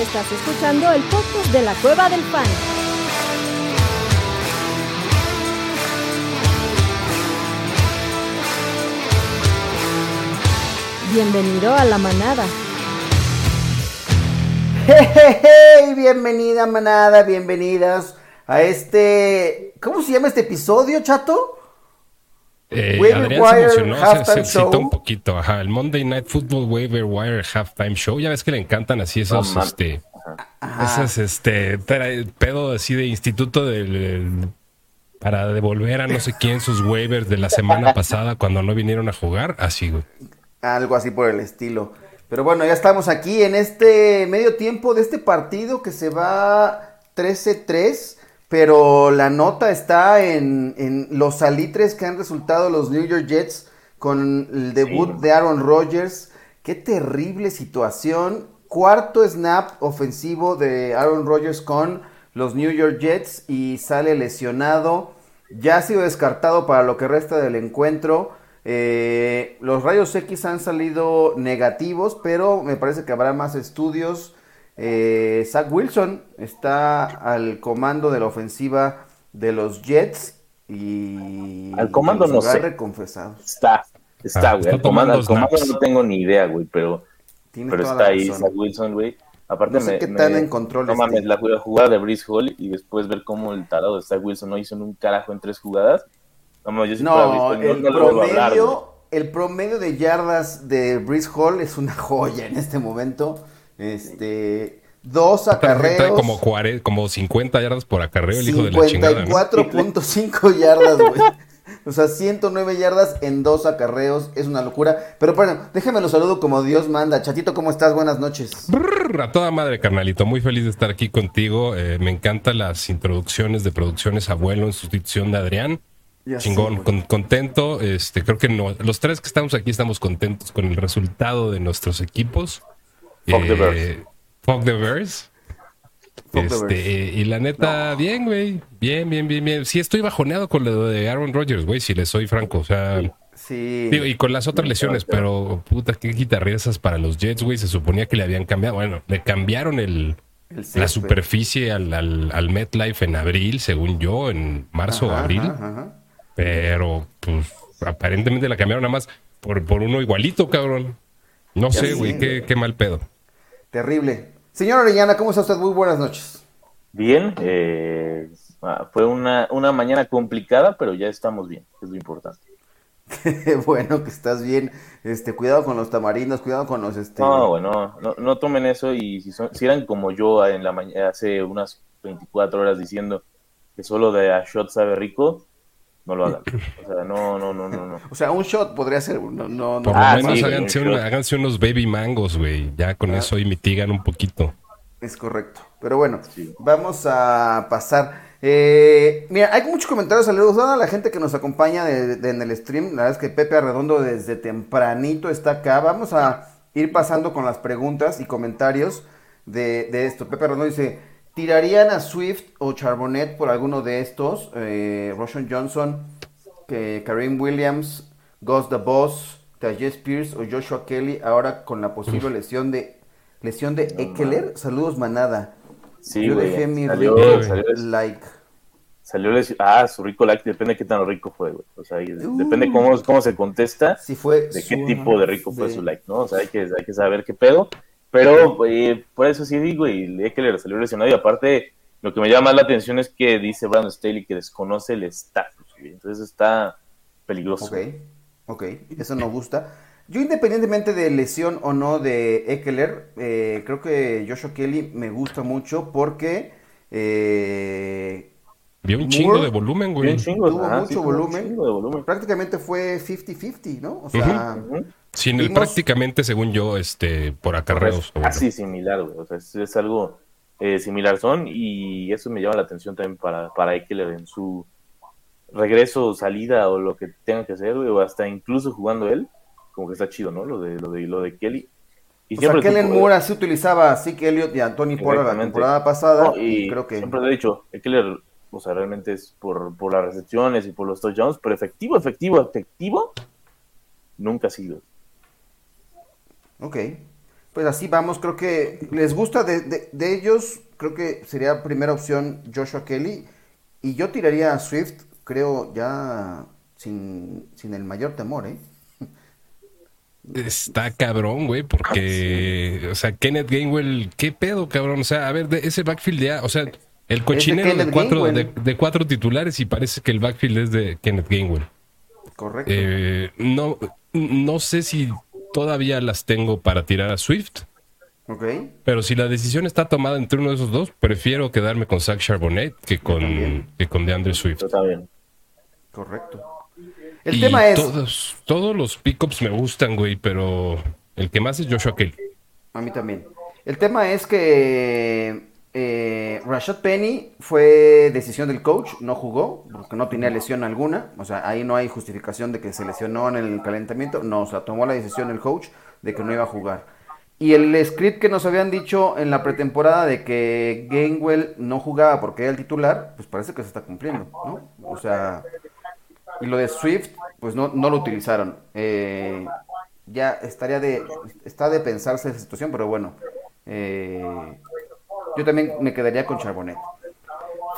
Estás escuchando el podcast de la Cueva del Fan. Bienvenido a la manada. Hey, bienvenida manada, bienvenidas a este... ¿Cómo se llama este episodio, chato? Eh, Waiver Adrián Wire se emocionó, se, se excitó Show. un poquito, ajá, el Monday Night Football Waiver Wire Halftime Show, ya ves que le encantan así esos, No, man. este, Ajá. esas, este, pedo así de instituto del, para devolver a no sé quién sus waivers de la semana pasada cuando no vinieron a jugar, así, güey. Algo así por el estilo. Pero bueno, ya estamos aquí en este medio tiempo de este partido que se va 13-3. Pero la nota está en, en los salitres que han resultado los New York Jets con el debut Sí. de Aaron Rodgers. Qué terrible situación. Cuarto snap ofensivo de Aaron Rodgers con los New York Jets y sale lesionado. Ya ha sido descartado para lo que resta del encuentro. Eh, los rayos X han salido negativos, pero me parece que habrá más estudios. Eh, Zach Wilson está al comando de la ofensiva de los Jets y Al comando no sé. Está, está, Ah, güey. está al comando, al comando no tengo ni idea, güey, pero, Tiene pero está ahí. Zach Wilson, güey. Aparte, No sé me, qué me- tan en control No mames, la jugada- jugada de Brice Hall y después ver cómo el tarado de Zach Wilson no hizo un carajo en tres jugadas. No mames, yo sí No, el no, a hablar, promedio, el promedio de yardas de Brice Hall es una joya en este momento. Este, dos Trae acarreos. como, cuare- como 50 yardas por acarreo el hijo de la chingada, ¿no? 54.5 yardas, güey. O sea, 109 yardas en dos acarreos. Es una locura. Pero bueno, déjeme lo saludo como Dios manda. Chatito, ¿cómo estás? Buenas noches. Brrr, a toda madre, carnalito. Muy feliz de estar aquí contigo. Eh, me encantan las introducciones de producciones abuelo en sustitución de Adrián. Ya Chingón, con- contento. Este, creo que no, los tres que estamos aquí estamos contentos con el resultado de nuestros equipos. Fuck the Eh, Bears. Fuck the Bears. Fuck the Este, Bears. eh, y la neta, bien, güey. Bien, bien, bien, bien. Sí, estoy bajoneado con lo de Aaron Rodgers, güey, si le soy franco. O sea, Sí. digo, y con las otras lesiones, pero puta, qué guitarrizas para los Jets, güey. Se suponía que le habían cambiado. Bueno, le cambiaron el, El la superficie al, al, al MetLife en abril, según yo, en marzo o abril. ajá, ajá. Pero, pues, aparentemente la cambiaron nada más por, por uno igualito, cabrón. No sé, sé, güey, qué, güey. qué mal pedo. Terrible. Señor Orellana, ¿cómo está usted? Muy buenas noches. Bien, eh, ah, fue una, una mañana complicada, pero ya estamos bien, es lo importante. Qué bueno que estás bien. Este, cuidado con los tamarindos, cuidado con los este. No, bueno, no, no tomen eso y si, son, si eran como yo en la mañana, hace unas 24 horas diciendo que solo de a shot sabe rico, no lo hagan. O sea, no, no, no, no, no. O sea, un shot podría ser. No, no, no. Por Ah, lo menos sí, háganse, un- háganse unos baby mangos, güey. Ya con Ah. eso y mitigan un poquito. Es correcto. Pero bueno, Sí. vamos a pasar. Eh, mira, hay muchos comentarios. Saludos a la gente que nos acompaña de- de- en el stream. La verdad es que Pepe Arredondo desde tempranito está acá. Vamos a ir pasando con las preguntas y comentarios de, de esto. Pepe Arredondo dice: ¿Tirarían a Swift o Charbonnet por alguno de estos? Eh, Roshan Johnson, que Kareem Williams, Gus the Boss, Tajay Spears o Joshua Kelly. Ahora con la posible lesión de lesión de Eckler. Saludos, manada. Sí, Yo dejé mi Salió, rico salió, like. salió Ah, su rico like, depende de qué tan rico fue, güey. O sea, ahí Uh. depende cómo, cómo se contesta. Si fue de qué tipo de rico fue su like, ¿no? O sea, hay que, hay que saber qué pedo. Pero eh, por eso sí digo, y Eckler salió lesionado. Y aparte, lo que me llama más la atención es que dice Brandon Staley que desconoce el estatus. Entonces está peligroso. Ok, ok, eso nos gusta. Yo independientemente de lesión o no de Eckler, eh, creo que Joshua Kelly me gusta mucho porque eh, Vio un Moore, chingo de volumen, güey. chingo, Tuvo ajá, mucho sí, un volumen. chingo de volumen. prácticamente fue 50-50, ¿no? O sea. Sin el Vimos- prácticamente, según yo, este, por acarreos. güey. Así similar, güey. O sea, es, es algo eh, similar son y eso me llama la atención también para, para Eckler en su regreso, salida o lo que tenga que hacer, güey, o hasta incluso jugando él, como que está chido, ¿no? Lo de, lo de, lo de Kelly. Y o sea, siempre Kellen tuvo- Moore así utilizaba a Zeke Elliott y a Tony Porter la temporada pasada No, y, y creo que... siempre lo he dicho, Eckler, o sea, realmente es por, por las recepciones y por los touchdowns, pero efectivo, efectivo, efectivo, nunca ha sido. Ok. Pues así vamos, creo que les gusta de, de, de ellos, creo que sería primera opción Joshua Kelly. Y yo tiraría a Swift, creo, ya sin, sin el mayor temor, ¿eh? Está cabrón, güey, porque, o sea, Kenneth Gainwell, ¿qué pedo, cabrón? O sea, a ver, de ese backfield ya, o sea, el cochinero de cuatro, de, cuatro titulares y parece que el backfield es de Kenneth Gainwell. Correcto. Eh, no, no sé si todavía las tengo para tirar a Swift, ok. pero si la decisión está tomada entre uno de esos dos, prefiero quedarme con Zach Charbonnet que con, que con DeAndre Swift. Yo también. Correcto. El Y tema es. Todos, todos los pickups me gustan, güey, pero el que más es Joshua Kelly. A mí también. El tema es que eh, Rashad Penny fue decisión del coach, no jugó, porque no tenía lesión alguna. O sea, ahí no hay justificación de que se lesionó en el calentamiento. No, o sea, tomó la decisión el coach de que no iba a jugar. Y el script que nos habían dicho en la pretemporada de que Gainwell no jugaba porque era el titular, pues parece que se está cumpliendo, ¿no? O sea, y lo de Swift, pues no, no lo utilizaron. Eh, ya estaría de, está de pensarse esa situación, pero bueno. eh, yo también me quedaría con Charbonnet.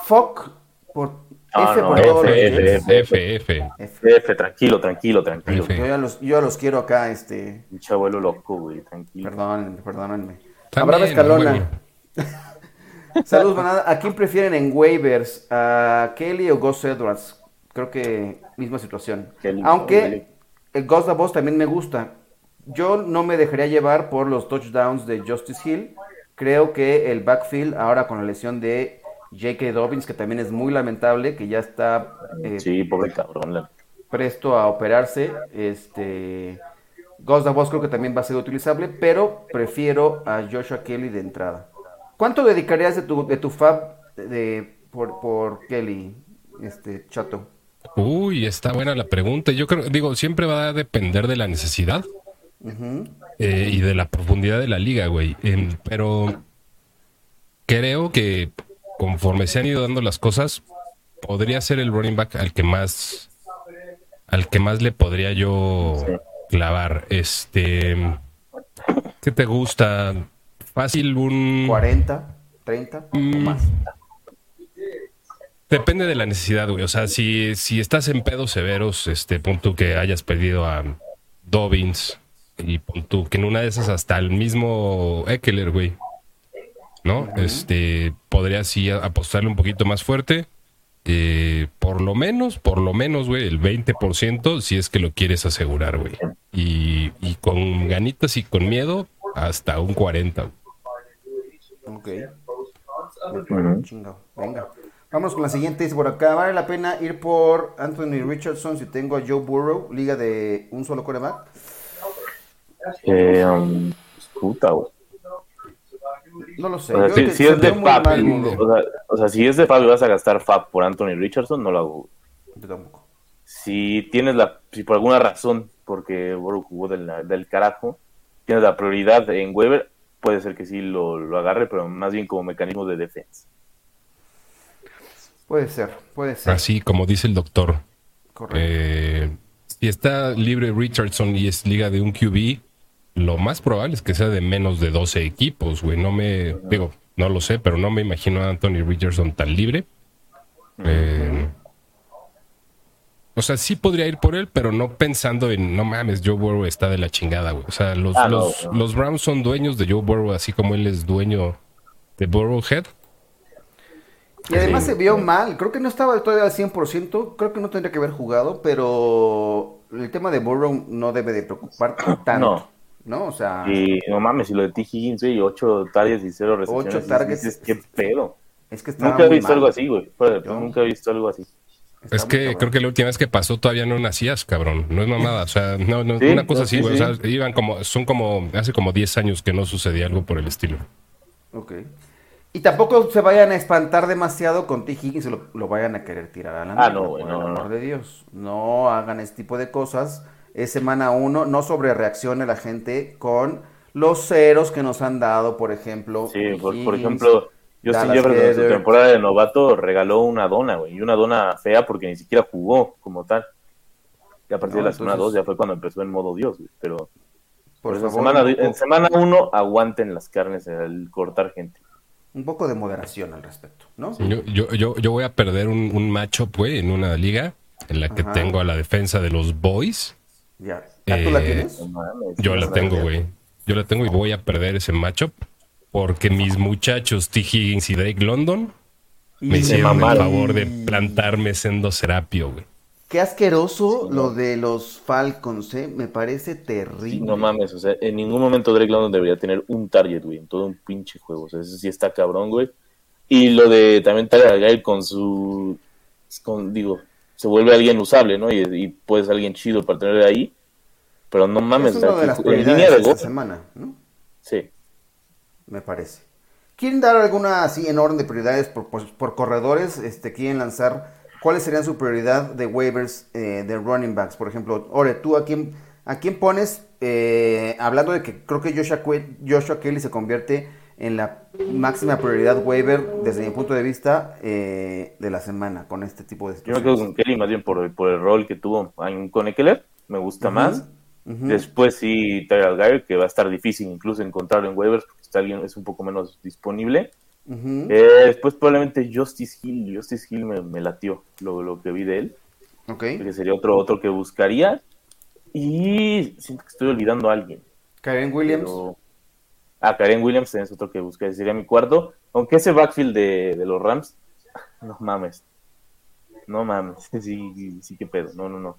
Fock por Ah, F no, por F, todos los F. F, F, F. F. F, tranquilo, tranquilo, tranquilo. Yo ya los, yo ya los quiero acá, este, Pinche abuelo loco, güey, tranquilo. perdónenme, perdónenme. Abraham Escalona. Saludos, manada. ¿A quién prefieren en waivers? ¿A Kelly o Gus Edwards? Creo que misma situación. Kelly, Aunque el Gus Davos también me gusta. Yo no me dejaría llevar por los touchdowns de Justice Hill. Creo que el backfield, ahora con la lesión de J.K. Dobbins, que también es muy lamentable, que ya está eh, Sí, pobre cabrón. presto a operarse. Este, Gus Davos creo que también va a ser utilizable, pero prefiero a Joshua Kelly de entrada. ¿Cuánto dedicarías de tu, de tu fab de, por, por Kelly, este chato? Uy, está buena la pregunta. Yo creo, digo, siempre va a depender de la necesidad Eh, y de la profundidad de la liga, güey. Pero creo que conforme se han ido dando las cosas, podría ser el running back al que más, al que más le podría yo clavar. Este, ¿qué te gusta? Fácil un 40, 30 o Mm. más. Depende de la necesidad, güey. O sea, si, si estás en pedos severos, este, pon tú que hayas perdido a Dobbins y pon tú que en una de esas hasta el mismo Eckler, güey. ¿No? Este, podrías sí apostarle un poquito más fuerte. Eh, por lo menos, por lo menos, güey, el 20% si es que lo quieres asegurar, güey. Y, y con ganitas y con miedo, hasta un 40. Ok. Venga. Vamos con la siguiente. Dice por acá, ¿vale la pena ir por Anthony Richardson si tengo a Joe Burrow, liga de un solo coreback? Eh, um, puta, güey. No lo sé. O sea, Yo si, que si se es de Fab, o sea, o sea, si es de Fab y vas a gastar Fab por Anthony Richardson, no lo hago. Yo tampoco. Si tienes la, si por alguna razón, porque Burrow jugó del, del carajo, tienes la prioridad en Weber, puede ser que sí lo, lo agarre, pero más bien como mecanismo de defensa. Puede ser, puede ser. Así como dice el doctor. Correcto. Eh, si está libre Richardson y es liga de un QB, lo más probable es que sea de menos de 12 equipos, güey. No me, digo, no lo sé, pero no me imagino a Anthony Richardson tan libre. Eh, o sea, sí podría ir por él, pero no pensando en, no mames, Joe Burrow está de la chingada, güey. O sea, los, Ah, no, los, no. los Browns son dueños de Joe Burrow, así como él es dueño de Burrowhead. Y además se vio mal, creo que no estaba todavía al 100%, creo que no tendría que haber jugado, pero el tema de Burrow no debe de preocupar tanto, ¿no? O sea, Y no mames, y lo de T. Higgins, güey, 8 targets y 0 recepciones. Ocho targets. dices, ¿Qué pedo? es que estaba Nunca he visto mal. algo así, güey. Nunca he visto algo así. Está Es que cabrón. creo que la última vez que pasó todavía no nacías, cabrón. No es mamada. O sea, no, no, Sí, una cosa no, así, sí, güey. sí. O sea, iban como, son como, hace como 10 años que no sucedía algo por el estilo. Ok. Y tampoco se vayan a espantar demasiado con T. Higgins y lo, lo vayan a querer tirar a la Ah, no, güey, por no, el no, amor no. de Dios. No hagan este tipo de cosas. Es semana uno, no sobre reaccione la gente con los ceros que nos han dado, por ejemplo. Sí, por, por ejemplo, Justin Jefferson en su temporada de novato regaló una dona, güey. Y una dona fea porque ni siquiera jugó como tal. Y a partir No, de la semana entonces- 2 ya fue cuando empezó en modo Dios, güey. Pero Por Pues en favor, semana, poco- en semana uno aguanten las carnes al cortar gente. un poco de moderación al respecto, ¿no? Yo, yo, yo, yo voy a perder un, un matchup, güey, en una liga en la que Ajá. tengo a la defensa de los boys. Ya. ¿Ah, ¿Tú la Eh, tienes? Yo la tengo, güey. Yo la tengo y voy a perder ese matchup porque mis muchachos T. Higgins y Drake London me Y- hicieron el favor de plantarme siendo Serapio, güey. Qué asqueroso lo de los Falcons, ¿eh? Me parece terrible. Sí, no mames, o sea, en ningún momento Drake London debería tener un target, güey, en todo un pinche juego. O sea, ese sí está cabrón, güey. Y lo de también Tyler Gale con su. Con, digo, se vuelve alguien usable, ¿no? Y, y puede ser alguien chido para tener ahí. Pero no mames, es una de las en línea de de esta semana, ¿no? Sí. Me parece. ¿Quieren dar alguna así en orden de prioridades por, por- por corredores? Este, ¿Quieren lanzar cuáles serían su prioridad de waivers eh, de running backs? Por ejemplo, Ore, ¿tú a quién, a quién pones? Eh, hablando de que creo que Joshua, Que- Joshua Kelly se convierte en la máxima prioridad waiver desde mi punto de vista eh, de la semana con este tipo de Yo me quedo situaciones. con Kelly más bien por, por el rol que tuvo con Eckler. Me gusta más. Después sí, Tyler Algier, que va a estar difícil incluso encontrarlo en waivers porque está alguien, es un poco menos disponible. Eh, después probablemente Justice Hill. Justice Hill me, me latió lo, lo que vi de él. Ok. Que sería otro, otro que buscaría. Y siento que estoy olvidando a alguien. Karen Williams. pero- Ah, Karen Williams es otro que buscaría. Sería mi cuarto. Aunque ese backfield de, de los Rams, no mames. No mames. Sí, sí, qué pedo. No, no, no.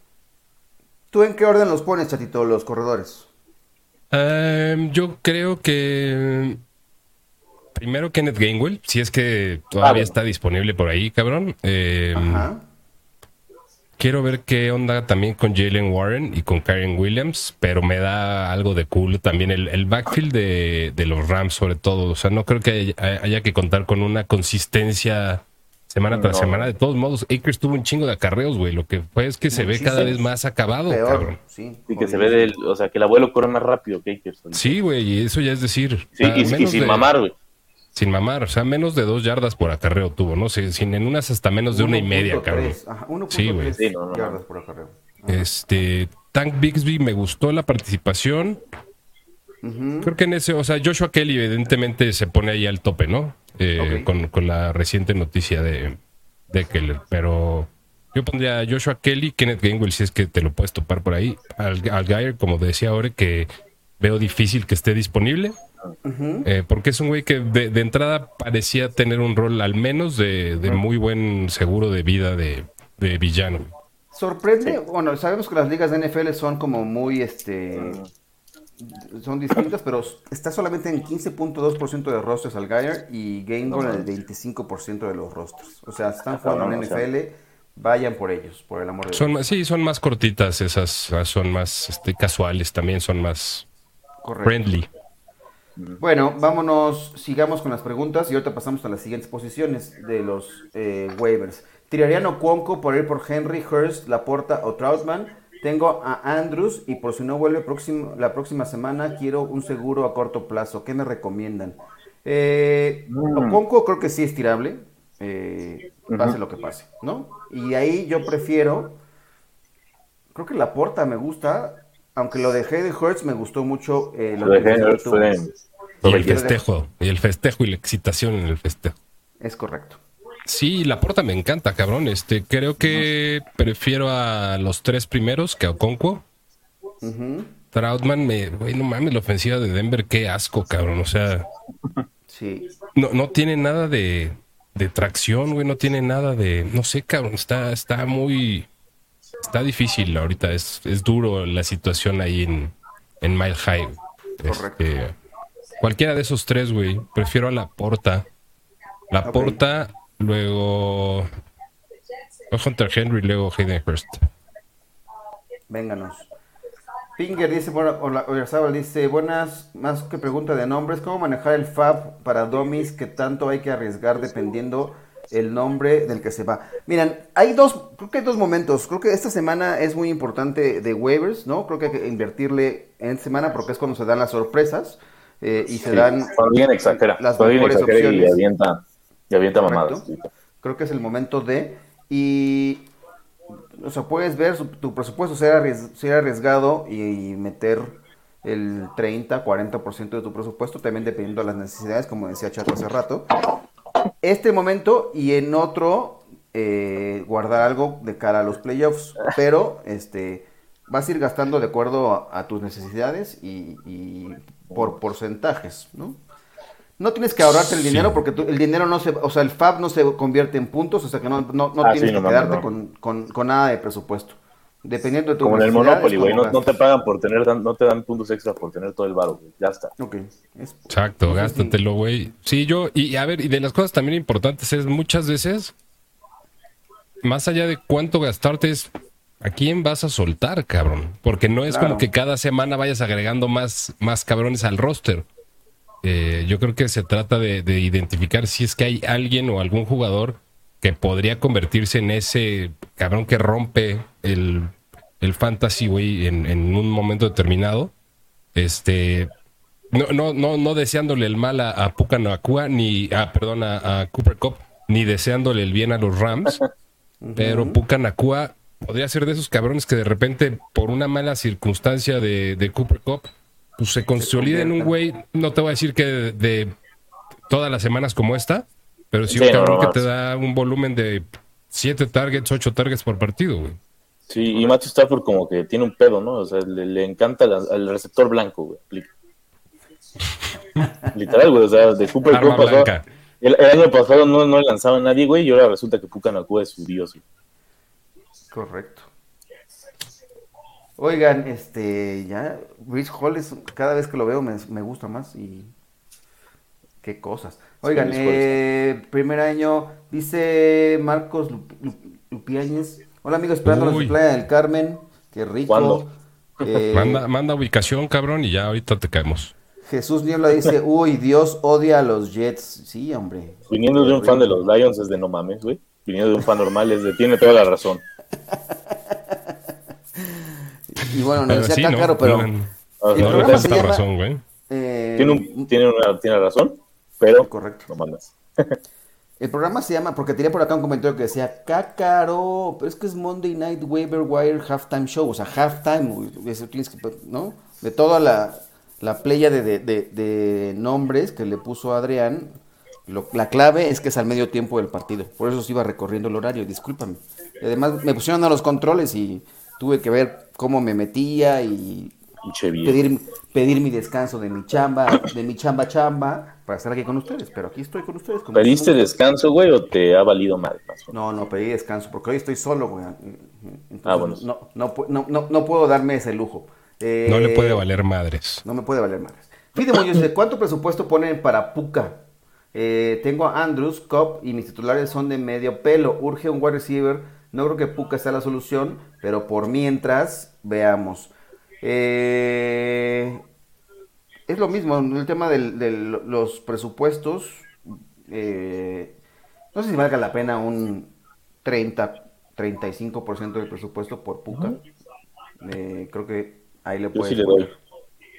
¿Tú en qué orden los pones, chatito, los corredores? Em, yo creo que primero Kenneth Gainwell, si es que todavía Ah, bueno. está disponible por ahí, cabrón. Em, Ajá. Quiero ver qué onda también con Jalen Warren y con Karen Williams, pero me da algo de culo también el, el backfield de, de los Rams sobre todo. O sea, no creo que haya, haya que contar con una consistencia semana tras No. semana. De todos modos, Akers tuvo un chingo de acarreos, güey. Lo que fue es que se ve cada vez más acabado, Peor, cabrón. sí. Y que se ve del. O sea, que el abuelo corre más rápido que Akers. Sí, güey, y eso ya es decir. Sí, y, sin de- mamar, güey. Sin mamar, o sea, menos de dos yardas por acarreo tuvo, ¿no? sé, sin en unas hasta menos de una y media, 1.3, cabrón. Ajá, 1.3 Sí, güey. Sí, no, no, yardas por acarreo. Este, Tank Bixby me gustó la participación. Creo que en ese, o sea, Joshua Kelly evidentemente se pone ahí al tope, ¿no? Eh, con, con la reciente noticia de, de Keller, pero yo pondría a Joshua Kelly, Kenneth Gainwell, si es que te lo puedes topar por ahí, al, al Geyer, como decía ahora, que veo difícil que esté disponible, Eh, porque es un güey que de, de entrada parecía tener un rol al menos de, de muy buen seguro de vida de, de villano. Sorprende, bueno, sabemos que las ligas de NFL son como muy, este, son distintas, pero está solamente en 15.2% de rosters al Geyer y Gainwell en el 25% de los rosters. O sea, están jugando en. NFL, vayan por ellos, por el amor de Dios. Son más, sí, son más cortitas esas, son más este, casuales también, son más Correcto. friendly. Bueno, vámonos, sigamos con las preguntas y ahorita pasamos a las siguientes posiciones de los eh, waivers. ¿Tirarían Ocuonco por ir por Henry, Hurst, Laporta o Troutman? Tengo a Andrews y por si no vuelve próximo- la próxima semana quiero un seguro a corto plazo. ¿Qué me recomiendan? Eh, Mm. Creo que sí es tirable, eh, pase lo que pase, ¿no? Y ahí yo prefiero, creo que Laporta me gusta, aunque lo de Hayden Hurst me gustó mucho. eh, Lo de tuvo. fue. Y el festejo, y el festejo y la excitación en el festejo. Es correcto. Sí, la porta me encanta, cabrón. Este, creo que prefiero a los tres primeros que a Okonkwo. Ujú, Troutman, me, güey, no mames, la ofensiva de Denver, qué asco, cabrón. O sea, Sí. no, no tiene nada de, de tracción, güey, no tiene nada de, no sé, cabrón, está, está muy, está difícil ahorita, es, es duro la situación ahí en, en Mile High. Correcto. Este, cualquiera de esos tres, güey, prefiero a la porta. La Ok. porta, luego Hunter Henry, luego Hayden Hurst. Vénganos. Pinger dice, Oyarzábal dice, buenas, más que pregunta de nombres, ¿cómo manejar el FAB para domis que tanto hay que arriesgar dependiendo el nombre del que se va? Miren, hay dos, creo que hay dos momentos, creo que esta semana es muy importante de waivers, ¿no? Creo que hay que invertirle en semana porque es cuando se dan las sorpresas eh, y se dan exagera. las mejores exagera y opciones. avienta, y avienta mamadas. Creo que es el momento de. Y. O sea, puedes ver su- tu presupuesto ser arriesgado y, meter el 30, 40% de tu presupuesto, también dependiendo de las necesidades, como decía Chato hace rato. Este momento y en otro eh, guardar algo de cara a los playoffs, pero este vas a ir gastando de acuerdo a, a tus necesidades y, y por porcentajes, ¿no? No tienes que ahorrarte el Sí. dinero porque tú- el dinero no se, o sea, el FAB no se convierte en puntos, o sea que no, no, no Ah, tienes sí, que quedarte con- con nada de presupuesto. Dependiendo de tu Como en el Monopoly, güey. No, no te pagan por tener, tan- no te dan puntos extra por tener todo el güey. Ya está. Es- Exacto, gástatelo, güey. Sí, yo, y a ver, y de las cosas también importantes es muchas veces, más allá de cuánto gastarte, es a quién vas a soltar, cabrón. Porque no es Claro. como que cada semana vayas agregando más, más cabrones al roster. Eh, yo creo que se trata de, de identificar si es que hay alguien o algún jugador que podría convertirse en ese cabrón que rompe el, el fantasy, güey, en, en un momento determinado. Este, no, no, no, no deseándole el mal a, a Puka Nacua, ni a, perdón, a, a Cooper Cup, ni deseándole el bien a los Rams. pero Puka Nacua podría ser de esos cabrones que de repente, por una mala circunstancia de, de Cooper Cup, pues se consolida en un güey, no te voy a decir que de, de todas las semanas como esta, pero sí, Sí, un cabrón no, que te da un volumen de 7 targets, 8 targets por partido, güey. Sí, y Matthew Stafford como que tiene un pedo, ¿no? O sea, le, le encanta la- al receptor blanco, güey. Literal, güey. O sea, de Cooper Arma Cup pasó- blanca. El, el año pasado no, no lanzaba a nadie, güey, y ahora resulta que Puka Nakua es su dios, güey. Correcto. Oigan, este, ya, Rich Hall es, cada vez que lo veo me, me gusta más y qué cosas. Oigan, eh, primer año, dice Marcos Lup- Lup- Lupiáñez. Hola amigos, esperando Uy. la Playa del Carmen, qué rico. ¿Cuándo? Eh, Manda, manda ubicación, cabrón, y ya ahorita te caemos. Jesús Niebla dice, uy, Dios odia a los Jets. Sí, hombre. Viniendo de un fan de los Lions es de no mames, güey. Viniendo de un fan normal es de tiene toda la razón. Y bueno, nos Pero decía sí, ¿no? Cácaro, pero... No, sea, no le llama- razón, güey. eh, tiene, un, tiene, una, tiene razón, pero Correcto. no mames. El programa se llama, porque tenía por acá un comentario que decía, Cácaro, pero es que es Monday Night Waiver Wire Halftime Show, o sea, halftime, ¿no? De toda la, la playa de, de- de- de nombres que le puso Adrián, lo- la clave es que es al medio tiempo del partido, por eso se iba recorriendo el horario, discúlpame. Y además me pusieron a los controles y tuve que ver cómo me metía y. pedir, pedir mi descanso de mi chamba, de mi chamba chamba, para estar aquí con ustedes, pero aquí estoy con ustedes. ¿Pediste descanso, güey, o te ha valido mal? No, no, pedí descanso, porque hoy estoy solo, güey. Entonces, Ah, bueno. no, no, no, no, no puedo darme ese lujo. Eh, No le puede valer madres. No me puede valer. Fide Muñoz dice, ¿cuánto presupuesto ponen para Puka? Eh, tengo a Andrews, Cobb y mis titulares son de medio pelo. Urge un wide receiver. No creo que Puka sea la solución, pero por mientras, veamos. Eh, es lo mismo, el tema de los presupuestos. eh, no sé si valga la pena un 30, 35% del presupuesto por Puka. Eh, creo que ahí le Yo puedes sí le poner. doy.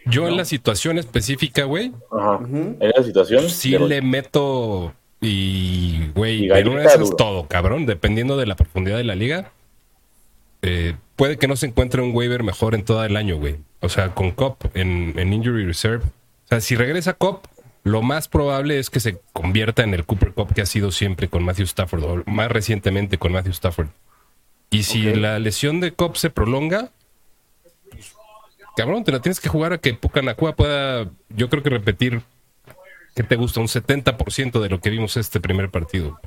Yo en la situación específica, güey, Ajá. En esa situación, sí le meto y, güey, en una de esas duro. todo, cabrón, dependiendo de la profundidad de la liga. eh, puede que no se encuentre un waiver mejor en todo el año, güey. O sea, con Cop en, en Injury Reserve. O sea, si regresa Cop, lo más probable es que se convierta en el Cooper Cup que ha sido siempre con Matthew Stafford, o más recientemente con Matthew Stafford. Y si la lesión de Cop se prolonga, pues, cabrón, te la tienes que jugar a que Pucanacua pueda, yo creo que repetir, ¿qué te gusta? Un 70% de lo que vimos este primer partido.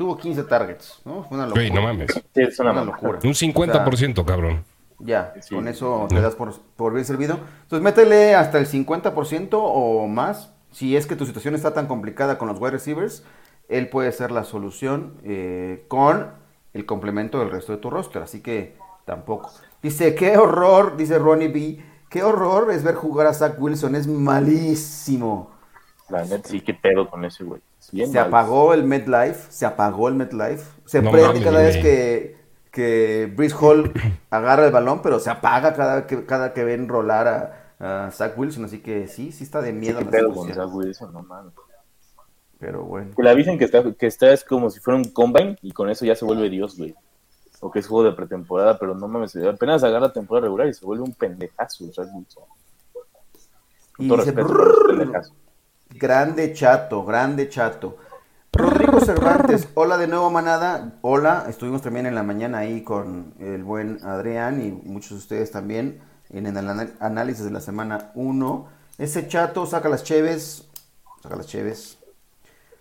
Tuvo 15 targets, ¿no? Fue una locura. Güey, no mames. Sí, es una, locura. Un 50%, cabrón. Ya, Sí. con eso te das por, por bien servido. Entonces, métele hasta el 50% o más. Si es que tu situación está tan complicada con los wide receivers, él puede ser la solución eh, con el complemento del resto de tu roster. Así que tampoco. Dice, qué horror, dice Ronnie B. Qué horror es ver jugar a Zach Wilson, es malísimo. La net, sí, qué pedo con ese, güey. Bien Se mal. apagó el MetLife, se apagó el MetLife. Se No prende mames, cada vez que, que Brice Hall agarra el balón, pero se apaga cada que, cada que ven rolar a, a Zach Wilson. Así que sí, sí está de miedo la pedo con situación. Zach Wilson, no mames. Pero bueno. Que le avisen que está, que está es como si fuera un combine y con eso ya se vuelve Dios, güey. O que es juego de pretemporada, pero no mames, apenas agarra temporada regular y se vuelve un pendejazo, Zach Wilson. Y todo respeto pendejazos. Grande chato, grande chato. Rodrigo Cervantes, hola de nuevo manada, hola, estuvimos también en la mañana ahí con el buen Adrián y muchos de ustedes también en el análisis de la semana 1. Ese chato saca las cheves, saca las cheves.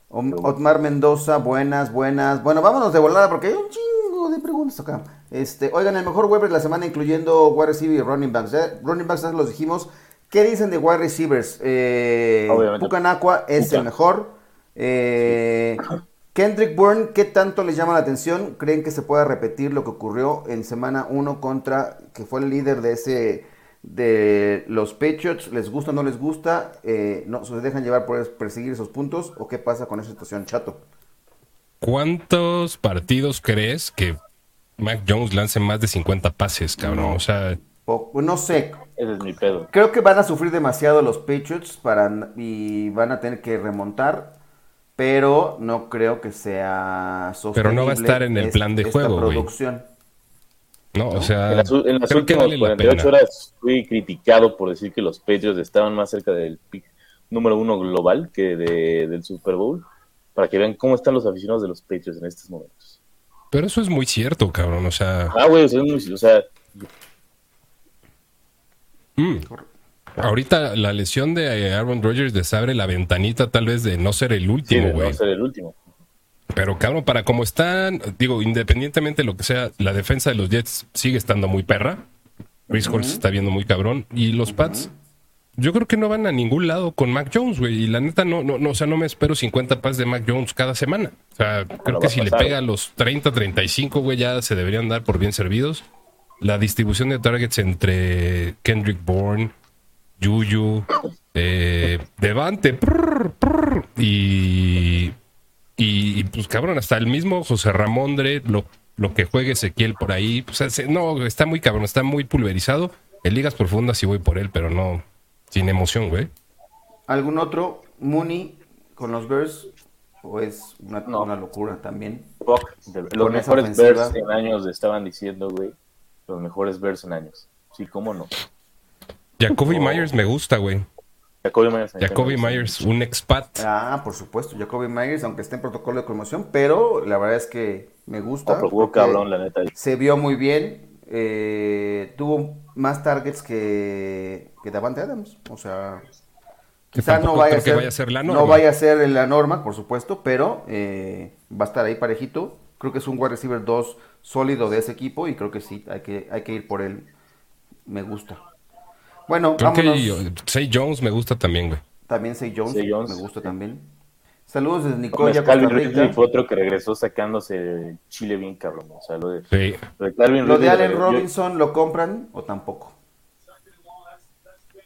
Otmar Mendoza, buenas, buenas. Bueno, vámonos de volada porque hay un chingo de preguntas acá. Este, oigan, el mejor web de la semana incluyendo wide receiver y running backs. ¿eh? Running backs ya los dijimos. ¿Qué dicen de wide receivers? Eh, Obviamente. Pucanacua es Puka. el mejor. Eh, Kendrick Bourne, ¿qué tanto les llama la atención? ¿Creen que se pueda repetir lo que ocurrió en semana 1 contra, que fue el líder de ese, de los Patriots? ¿Les gusta o no les gusta? Eh, ¿No se dejan llevar por perseguir esos puntos? ¿O qué pasa con esa situación, chato? ¿Cuántos partidos crees que Mac Jones lance más de 50 pases, cabrón? O sea, O- no sé, Ese es mi pedo. creo que van a sufrir demasiado los Patriots para, y van a tener que remontar, pero no creo que sea sostenible. Pero no va a estar en el es- plan de esta juego, producción. no, o sea, En las, en las creo que últimas vale la 48 pena. horas fui criticado por decir que los Patriots estaban más cerca del pick número uno global que de- del Super Bowl. Para que vean cómo están los aficionados de los Patriots en estos momentos. Pero eso es muy cierto, cabrón. O sea, Ah, güey, o sea, es muy- o sea, mm. ahorita la lesión de eh, Aaron Rodgers les abre la ventanita tal vez de no ser el último, güey. no ser el último. Pero cabrón, para como están, digo, independientemente de lo que sea, la defensa de los Jets sigue estando muy perra. Chris Hall se está viendo muy cabrón. Y los Pats, yo creo que no van a ningún lado con Mac Jones, güey. Y la neta, no, no, no, o sea, no me espero 50 pases de Mac Jones cada semana. O sea, creo No que si le pega a los 30, 35, güey, ya se deberían dar por bien servidos. La distribución de targets entre Kendrick Bourne, Juju, eh, Devante, prr, prr, y y, y, pues cabrón, hasta el mismo José Ramondre, lo, lo que juegue Ezequiel por ahí, pues no, está muy cabrón, está muy pulverizado. En ligas profundas sí voy por él, pero no, sin emoción, güey. ¿Algún otro Mooney con los Bears? ¿O es una, No. una locura también? Fuck, de- los mejores ofensiva. Bears en años estaban diciendo, güey. Los mejores Bears en años. Sí, cómo no. Jacoby Oh. Myers me gusta, güey. Jacoby Myers. Jacoby un expat. Ah, por supuesto, Jacoby Myers, aunque esté en protocolo de conmoción, pero la verdad es que me gusta. Oh, pero jugó porque cabrón, la neta. Se vio muy bien, eh, tuvo más targets que, que Davante Adams, o sea... Quizá no vaya, a ser, vaya a ser la no norma. vaya a ser la norma, por supuesto, pero eh, va a estar ahí parejito. Creo que es un wide receiver 2 sólido de ese equipo y creo que sí, hay que, hay que ir por él. Me gusta. Bueno, Creo vámonos. que yo- Say Jones me gusta también, güey. También Say Jones, Say Jones. me gusta también. Saludos desde Nicoya, Calvin Ridley fue otro que regresó sacándose chile bien cabrón. O sea, lo de, Sí. lo de Calvin ¿Lo de Ridley, Allen yo- Robinson lo compran o tampoco?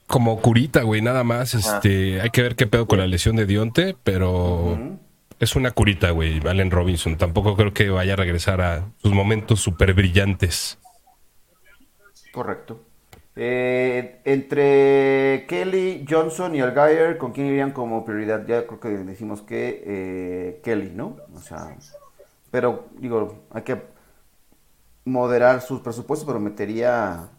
Como curita, güey, nada más. Este, hay que ver qué pedo con la lesión de Dionte, pero es una curita, güey, Allen Robinson. Tampoco creo que vaya a regresar a sus momentos súper brillantes. Correcto. Eh, entre Kelly, Johnson y Algier, ¿con quién irían como prioridad? Ya creo que decimos que eh, Kelly, ¿no? O sea, pero digo, hay que moderar sus presupuestos, pero metería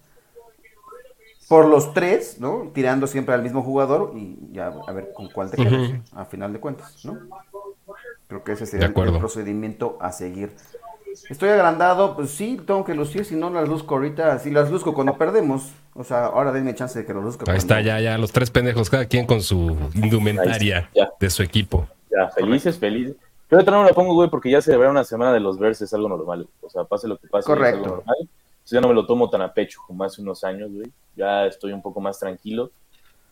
por los tres, ¿no? Tirando siempre al mismo jugador y ya a ver con cuál te quedas, a final de cuentas, ¿no? Creo que ese sería De el procedimiento a seguir. Estoy agrandado, pues sí, tengo que lucir, si no las luzco ahorita, si las luzco cuando perdemos. O sea, ahora denme chance de que lo luzca. Ahí cuando- está, ya, ya, los tres pendejos, cada quien con su indumentaria está, de su equipo. Ya, felices, felices. Yo ahorita no me lo pongo, güey, porque ya celebrar una semana de los Bears es algo normal. O sea, pase lo que pase, Correcto. es algo normal. Entonces ya no me lo tomo tan a pecho como hace unos años, güey. Ya estoy un poco más tranquilo.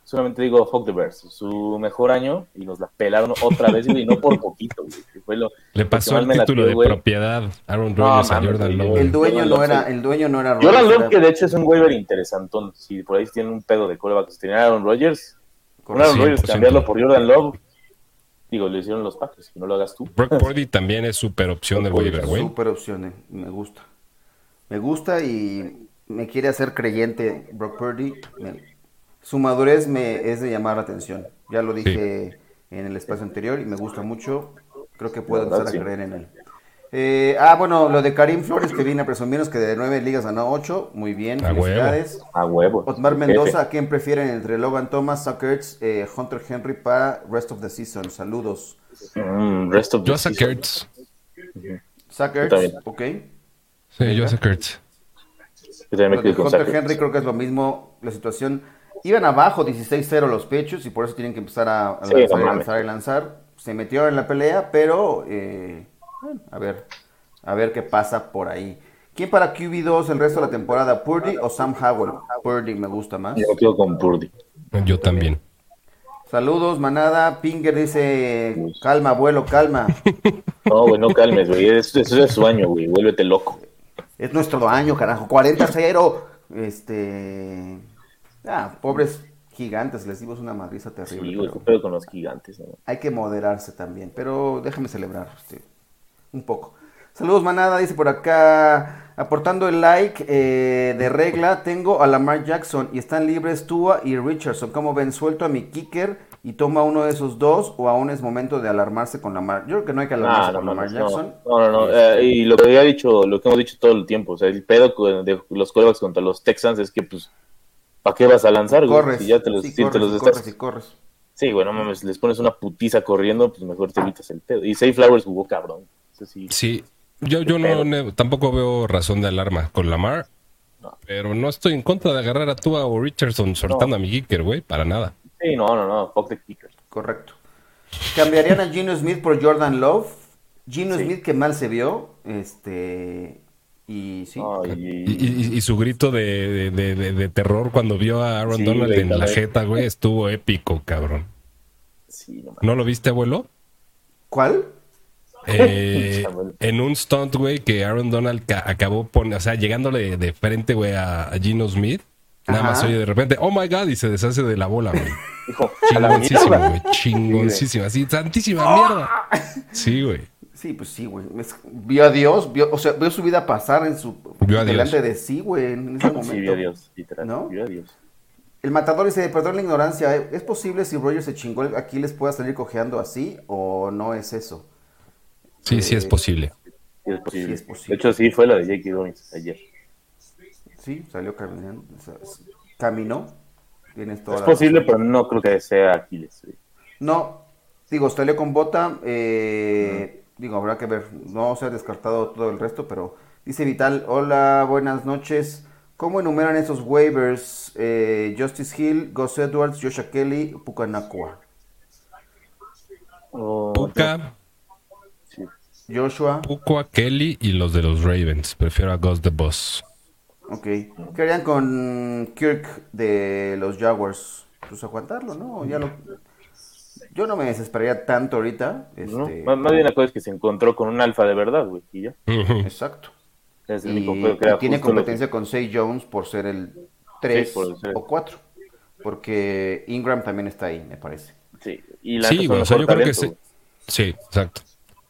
Solamente digo, fuck the Bears. Su mejor año y nos la pelaron otra vez, güey, y no por poquito, güey. que fue lo, Le pasó el título de güey. propiedad Aaron No, Rodgers a Jordan Love. El dueño no era, el dueño no era Jordan Love, que de hecho es un waiver interesantón. Si por ahí tienen un pedo de coreback, si tenían a Aaron Rodgers, con Aaron Rodgers 100%. cambiarlo por Jordan Love, digo, lo hicieron los Packers, que no lo hagas tú. Brock Purdy también es super opción del waiver, güey. Super opción, eh, me gusta. Me gusta y me quiere hacer creyente Brock Purdy. Me- su madurez me es de llamar la atención. Ya lo dije en el espacio anterior y me gusta mucho. Creo que puedo empezar a sí. creer en él. Eh, ah, bueno, lo de Karim Flores que viene a presumirnos que de nueve ligas ganó ocho. Muy bien, A huevo. felicidades. A huevo. Otmar. Mendoza, ¿a quién prefieren entre Logan Thomas, Suckers, eh, Hunter Henry para Rest of the Season? Saludos. Mm, rest of the Yo season. También. ok. Sí, yo con Hunter. Henry creo que es lo mismo. La situación. Iban abajo 16-0 los pechos y por eso tienen que empezar a, a Sí, lanzar, no lanzar y lanzar. Se metió en la pelea, pero eh, bueno, a ver, a ver qué pasa por ahí. ¿Quién para QB2 el resto de la temporada? ¿Purdy o Sam Howell? Purdy me gusta más. Yo quedo con Purdy. Yo también. Saludos, manada. Pinger dice, calma, abuelo, calma. No, güey, no calmes, güey. Eso, eso es su año, güey. Vuélvete loco. Es nuestro año, carajo. 40-0. Este... Ah, pobres gigantes, les dimos una madriza terrible. Sí, güey, pero- con los gigantes, ¿no? hay que moderarse también, pero déjame celebrar este, un poco. Saludos, manada, dice por acá, aportando el like eh, de regla, tengo a Lamar Jackson y están libres Tua y Richardson. ¿Cómo ven? ¿Suelto a mi kicker y toma uno de esos dos o aún es momento de alarmarse con Lamar? Yo creo que no hay que alarmarse Ah, no, con Lamar Jackson. no, no, no, Este, eh, y lo que había dicho, lo que hemos dicho todo el tiempo, o sea, el pedo con- de los corebacks contra los Texans es que, pues, ¿para qué vas a lanzar, güey? corres, Si ya te los, sí, si te corres, los estás- corres corres. Sí, güey, no mames, les pones una putiza corriendo, pues mejor te evitas el pedo. Y Safe Flowers jugó cabrón. Sí. Sí, yo, yo no, tampoco veo razón de alarma con Lamar. No. Pero no estoy en contra de agarrar a Tua o Richardson soltando No. a mi kicker, güey, para nada. Sí, no, no, no, fuck the kicker. Correcto. ¿Cambiarían a Gino Smith por Jordan Love? Gino Sí. Smith que mal se vio, este... Y sí. Ay, Y, y- y su grito de, de- de- de terror cuando vio a Aaron Sí, Donald güey, en la jeta, güey, estuvo épico, cabrón. sí, no mames. ¿No lo viste, abuelo? ¿Cuál? Eh, en un stunt, güey, que Aaron Donald ca- acabó pon- o sea, llegándole de frente, güey, a, a Gino Smith. Nada Ajá. más oye de repente, oh my god, y se deshace de la bola, güey. Dijo, a la Chingoncísimo, mierda. güey. Chingoncísimo. Así, santísima mierda. Sí, güey. Sí, pues sí, güey. Es- Vio a Dios, vio, o sea, vio su vida pasar en su Vio a delante Dios. de sí, güey, en ese momento. Sí, vio a Dios, literal. ¿No? Vio a Dios. El matador dice, perdón la ignorancia, ¿eh? ¿es posible si Roger se chingó el Aquiles pueda salir cojeando así o no es eso? Sí, sí es posible. Sí, es posible. Sí, es posible. De hecho, sí, fue la de J.K. Dobbins ayer. Sí, salió caminando, o sea, s- caminó. Tienes toda Es la posible, razón. pero no creo que sea Aquiles. No, digo, salió con bota, eh, digo, habrá que ver, no se ha descartado todo el resto, pero dice Vital, hola, buenas noches, ¿cómo enumeran esos waivers? Eh, Justice Hill, Gus Edwards, Joshua Kelly, Pucanacua, Oh, Puka, sí. Joshua, Puka, Kelly y los de los Ravens. Prefiero a Ghost the Boss. ok, ¿qué harían con Kirk de los Jaguars? Pues aguantarlo, ¿no? Ya lo... Yo no me desesperaría tanto ahorita, ¿no? este, Más, más bien la cosa es que se encontró con un alfa de verdad, güey. Y ya. Exacto. Es el Y, único pedo que era y tiene competencia con Say Jones por ser el 3 Sí, por ser- o 4. Porque Ingram también está ahí, me parece. Sí, y la Sí, son O sea, yo creo que sí. Sí, exacto.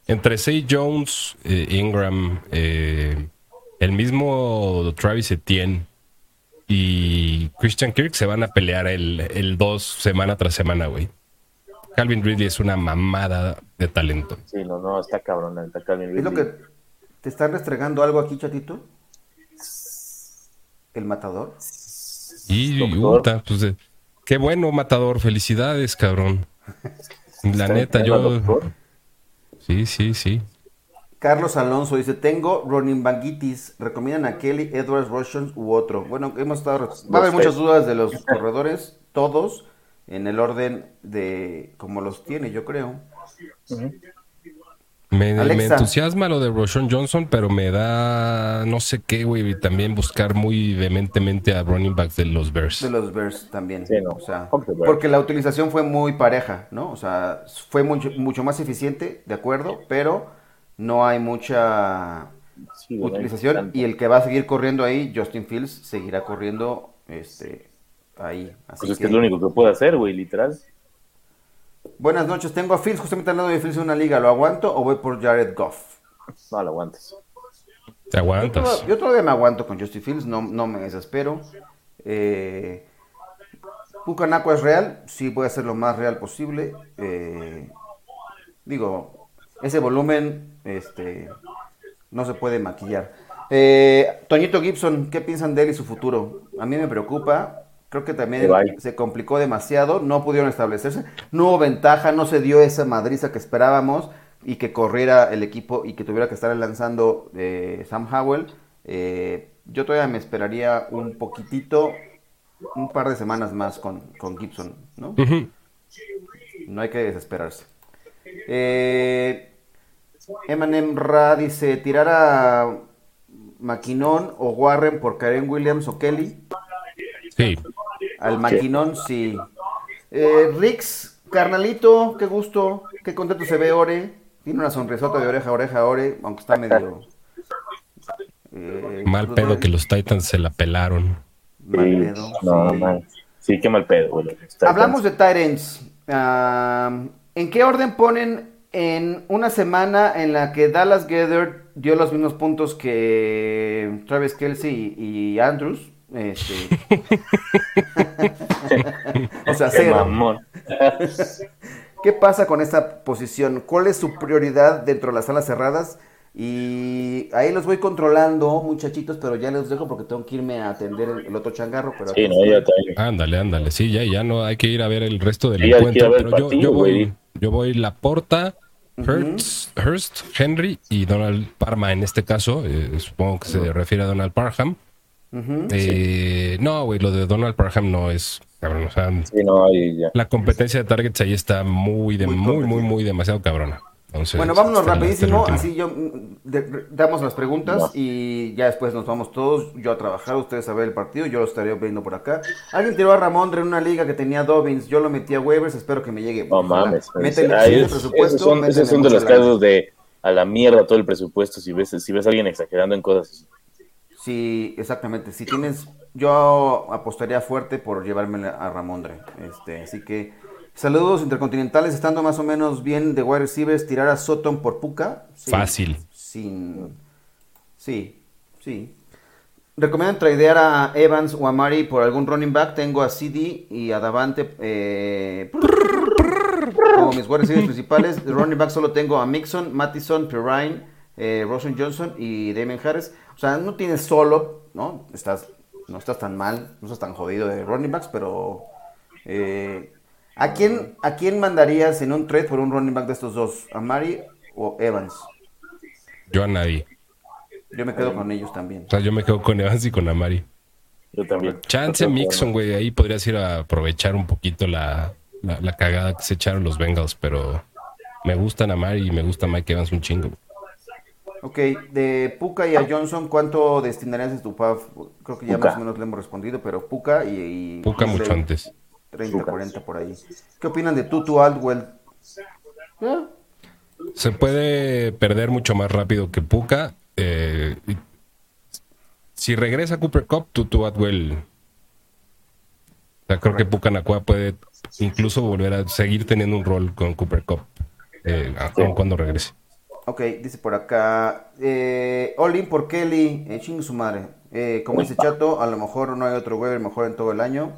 Entre Say Jones, eh, Ingram, eh, el mismo Travis Etienne y Christian Kirk se van a pelear el, el 2 semana tras semana, güey. Calvin Ridley es una mamada de talento. Sí, no, no, está cabrón, está Calvin ¿Es lo Ridley. que te están restregando algo aquí, chatito? ¿El matador? Y puta, pues, eh, qué bueno, matador. Felicidades, cabrón. La neta, yo. doctor. Sí, sí, sí. Carlos Alonso dice, tengo Ronin Banguitis, recomiendan a Kelly, Edwards, Russians u otro. Bueno, hemos estado... Va a haber muchas dudas de los corredores, todos, en el orden de como los tiene, yo creo. Me, entusiasma lo de Roshan Johnson, pero me da no sé qué, güey, y también buscar muy vehementemente a running backs de los Bears. De los Bears también. Sí, no. O sea, porque la utilización fue muy pareja, ¿no? O sea, fue mucho, mucho más eficiente, de acuerdo, pero no hay mucha Sí, utilización y el que va a seguir corriendo ahí, Justin Fields, seguirá corriendo este ahí. Así Pues es que que- es lo único que puede hacer, güey, literal. Buenas noches, tengo a Fields justamente al lado de Fields en una liga, ¿lo aguanto o voy por Jared Goff? No lo aguantes. Te Yo, aguantas. yo todavía me aguanto con Justin Fields, no, no me desespero. Eh, Pucanaco es real, sí voy a ser lo más real posible. Eh, digo, ese volumen, este, no se puede maquillar. Eh, Toñito Gibson, ¿qué piensan de él y su futuro? A mí me preocupa. Creo que también Se complicó demasiado, no pudieron establecerse, no hubo ventaja, no se dio esa madriza que esperábamos y que corriera el equipo y que tuviera que estar lanzando eh, Sam Howell. Eh, yo todavía me esperaría un poquitito, un par de semanas más con, con Gibson, ¿no? No hay que desesperarse. Eh, Emanem Ra dice, tirar a Maquinón o Warren por Karen Williams o Kelly. Sí. Al Maquinón, sí. Eh, Rix, carnalito, qué gusto, qué contento se ve Ore. Tiene una sonrisota de oreja a oreja Ore, aunque está medio... eh, Mal pedo que los Titans se la pelaron. mal Sí, pedo, no, sí. man. Sí, qué mal pedo, güey. Hablamos de Tyrants. ¿En qué orden ponen en una semana en la que Dallas Gather dio los mismos puntos que Travis Kelsey y, y Andrews? Este... o sea, Qué cero. mamón. ¿Qué pasa con esta posición? ¿Cuál es su prioridad dentro de las salas cerradas? Y ahí los voy controlando, muchachitos, pero ya les dejo porque tengo que irme a atender el, el otro changarro. Pero Sí, no, ya también. Ándale, ándale. Sí, ya, ya no hay que ir a ver el resto del Sí, encuentro. Pero yo, partido, yo voy, yo voy Laporta, Hurst, Hurst, Henry y Donald Parma en este caso. eh, supongo que se refiere a Donald Parham. Eh, No, güey, lo de Donald Parham no es. cabrón, o sea, Sí, no, ahí ya. la competencia de targets ahí está muy, de, Muy muy, muy, demasiado cabrona. Entonces, Bueno, vámonos rapidísimo, así yo de- damos las preguntas y ya después nos vamos todos, yo a trabajar, ustedes a ver el partido, yo lo estaré viendo por acá. Alguien tiró a Ramondre en una liga que tenía Dobbins, yo lo metí a waivers, espero que me llegue. No Ojalá. mames. Métele es- es presupuesto, esos son, métele esos son de los casos de a la mierda todo el presupuesto si ves, si ves a alguien exagerando en cosas así. Sí, exactamente. Si tienes, yo apostaría fuerte por llevarme a Ramondre. Este, así que saludos intercontinentales, estando más o menos bien de wide receivers, tirar a Sutton por Puka. Sí, Fácil. Sin, sí, sí. Recomiendan tradear a Evans o a Mari por algún running back. Tengo a CD y a Davante eh, como mis wide receivers principales. De running back solo tengo a Mixon, Mattison, Perrine, eh, Rosen Johnson y Damien Harris. O sea, no tienes solo, ¿no? Estás, no estás tan mal, no estás tan jodido de running backs, pero eh, ¿a quién a quién mandarías en un trade por un running back de estos dos? ¿A Mari o Evans? Yo a nadie. Yo me quedo con ellos también. O sea, yo me quedo con Evans y con Amari. Yo también. Chance Mixon, güey. Ahí podrías ir a aprovechar un poquito la, la, la cagada que se echaron los Bengals, pero me gustan Amari y me gusta Mike Evans un chingo. Ok, de Puka y a Johnson, ¿cuánto destinarías en tu PAF? Creo que ya Puka. más o menos le hemos respondido, pero Puka y... y sé, mucho antes. 30, Puka. 40 por ahí. ¿Qué opinan de Tutu Aldwell? Eh, Se puede perder mucho más rápido que Puka. eh, y si regresa Cooper Cup, Tutu. O sea, creo que Puka Nakua puede incluso volver a seguir teniendo un rol con Cooper Cup. eh, aun cuando regrese. Ok, dice por acá, eh, Olin por Kelly, eh, chingue su madre. Eh, como dice Chato, a lo mejor no hay otro waiver mejor en todo el año.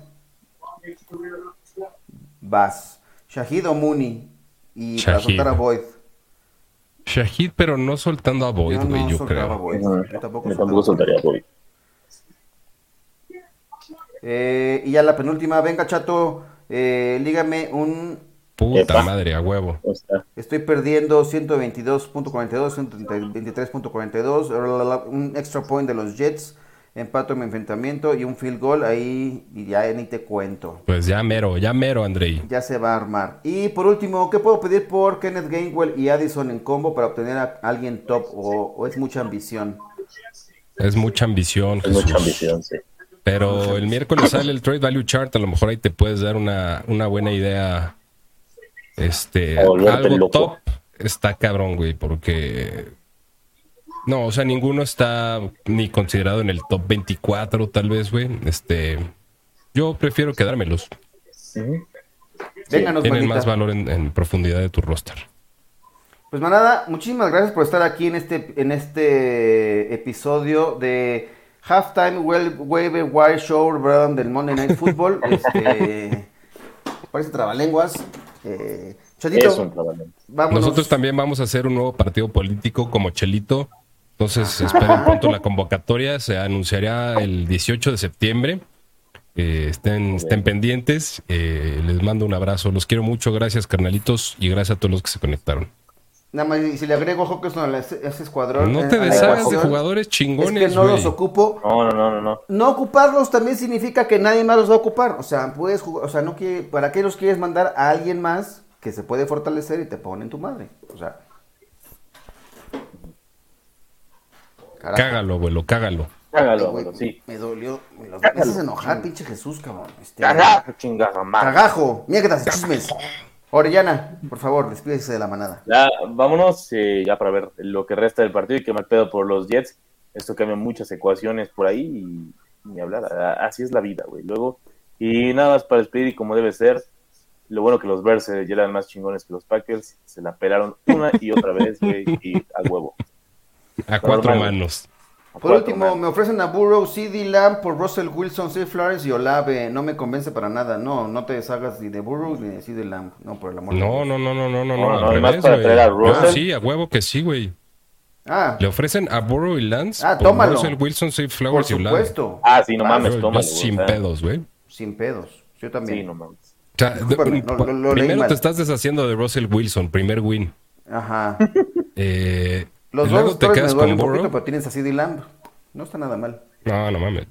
Vas. Shahid o Mooney. Y para Shahid. soltar a Boyd. Shahid, pero no soltando a Yo güey, no yo soltaba a creo. Boyd. Ujú. Yo tampoco Yo tampoco soltaría a Bobby. Eh, y ya la penúltima, venga Chato, eh, lígame un... Puta Epa. madre, a huevo. O sea, Estoy perdiendo 122.42, 123.42, un extra point de los Jets, empato en mi enfrentamiento y un field goal ahí y ya ni te cuento. Pues ya mero, ya mero, Andrei. Ya se va a armar. Y por último, ¿qué puedo pedir por Kenneth Gainwell y Addison en combo para obtener a alguien top o, o es mucha ambición? Es mucha ambición, es Jesús. mucha ambición, sí. Pero el miércoles sale el Trade Value Chart, a lo mejor ahí te puedes dar una, una buena idea. Este, algo loco. top está cabrón, güey, porque no, o sea, ninguno está ni considerado en el top 24, tal vez, güey. Este, yo prefiero quedármelos. Ujú. Vénganos, Tienen más valor en, en profundidad de tu roster. Pues manada, muchísimas gracias por estar aquí en este, en este episodio de Halftime Well- Waiver Wire Show ¿verdad? del Monday Night Football. Este, parece trabalenguas. Eh, Chatito, Es un problema. vámonos. Nosotros también vamos a hacer un nuevo partido político como Chelito. Entonces, esperen pronto la convocatoria. Se anunciará el 18 de septiembre. Eh, estén, estén pendientes. Eh, les mando un abrazo. Los quiero mucho. Gracias, carnalitos. Y gracias a todos los que se conectaron. Nada más, y si le agrego Hawkinson a ese ese escuadrón. No te a deshagas de jugadores Es chingones, que no güey. los ocupo. No, no, no, no, no. No ocuparlos también significa que nadie más los va a ocupar. O sea, puedes jugar, o sea, no quiere, ¿para qué los quieres mandar a alguien más que se puede fortalecer y te pone en tu madre? O sea. Carajo. Cágalo, abuelo, cágalo. Hágalo, Güey, abuelo, sí. Me dolió. Me, lo, me haces enojar, pinche Jesús, cabrón. Este, Carajo, chingada madre. Cagajo. Mira que te haces chismes. Orellana, por favor, despídese de la manada. Ya, vámonos eh, ya para ver lo que resta del partido y que me pedo por los Jets. Esto cambia muchas ecuaciones por ahí y ni hablar. Así es la vida, güey. Luego, y nada más para despedir y como debe ser. Lo bueno que los Bears se eran más chingones que los Packers. Se la pelaron una y otra vez, güey, y a huevo. A cuatro Normal. manos. Por cuatro, último, man. me ofrecen a Burrow, CD Lamb por Russell Wilson, C. Flores y Olave. No me convence para nada. No, no te deshagas ni de Burrow ni de CD Lamb. No, por el amor de No, Dios. no, no, no, no, no, No, no. además revés, para traer a No, Russell. sí, a huevo que sí, güey. Ah, Le ofrecen a Burrow y Lance Ah, por tómalo. Russell Wilson, Safe por Flowers y Olave. supuesto. Ah, sí, no Ah, mames, tómalo. sin pedos, güey. Sin pedos. Yo también. Sí, no mames. O sea, de- lo- lo- primero te estás deshaciendo de Russell Wilson, primer win. Ajá. Eh, Los luego dos te Torres me quedas duele con un poquito, pero tienes a CD Lamb. No está nada mal. No, no mames.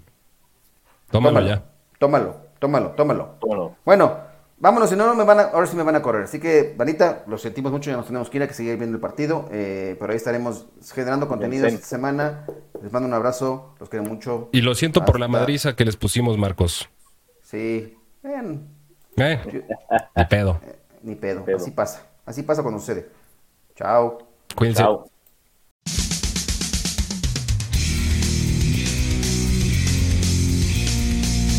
Tómalo ya. Tómalo, tómalo, tómalo. Bueno, Bueno, vámonos, si no, no me van a, ahora sí me van a correr. Así que, Vanita, lo sentimos mucho, ya nos tenemos que ir, hay que seguir viendo el partido. eh, pero ahí estaremos generando contenido Bien, esta semana. Les mando un abrazo, los quiero mucho. Y lo siento por la madriza que les pusimos, Marcos. Sí, vean, Eh, ni pedo. ni pedo. Pedo. así pasa. Así pasa cuando sucede. Chao. Cuídense. chao.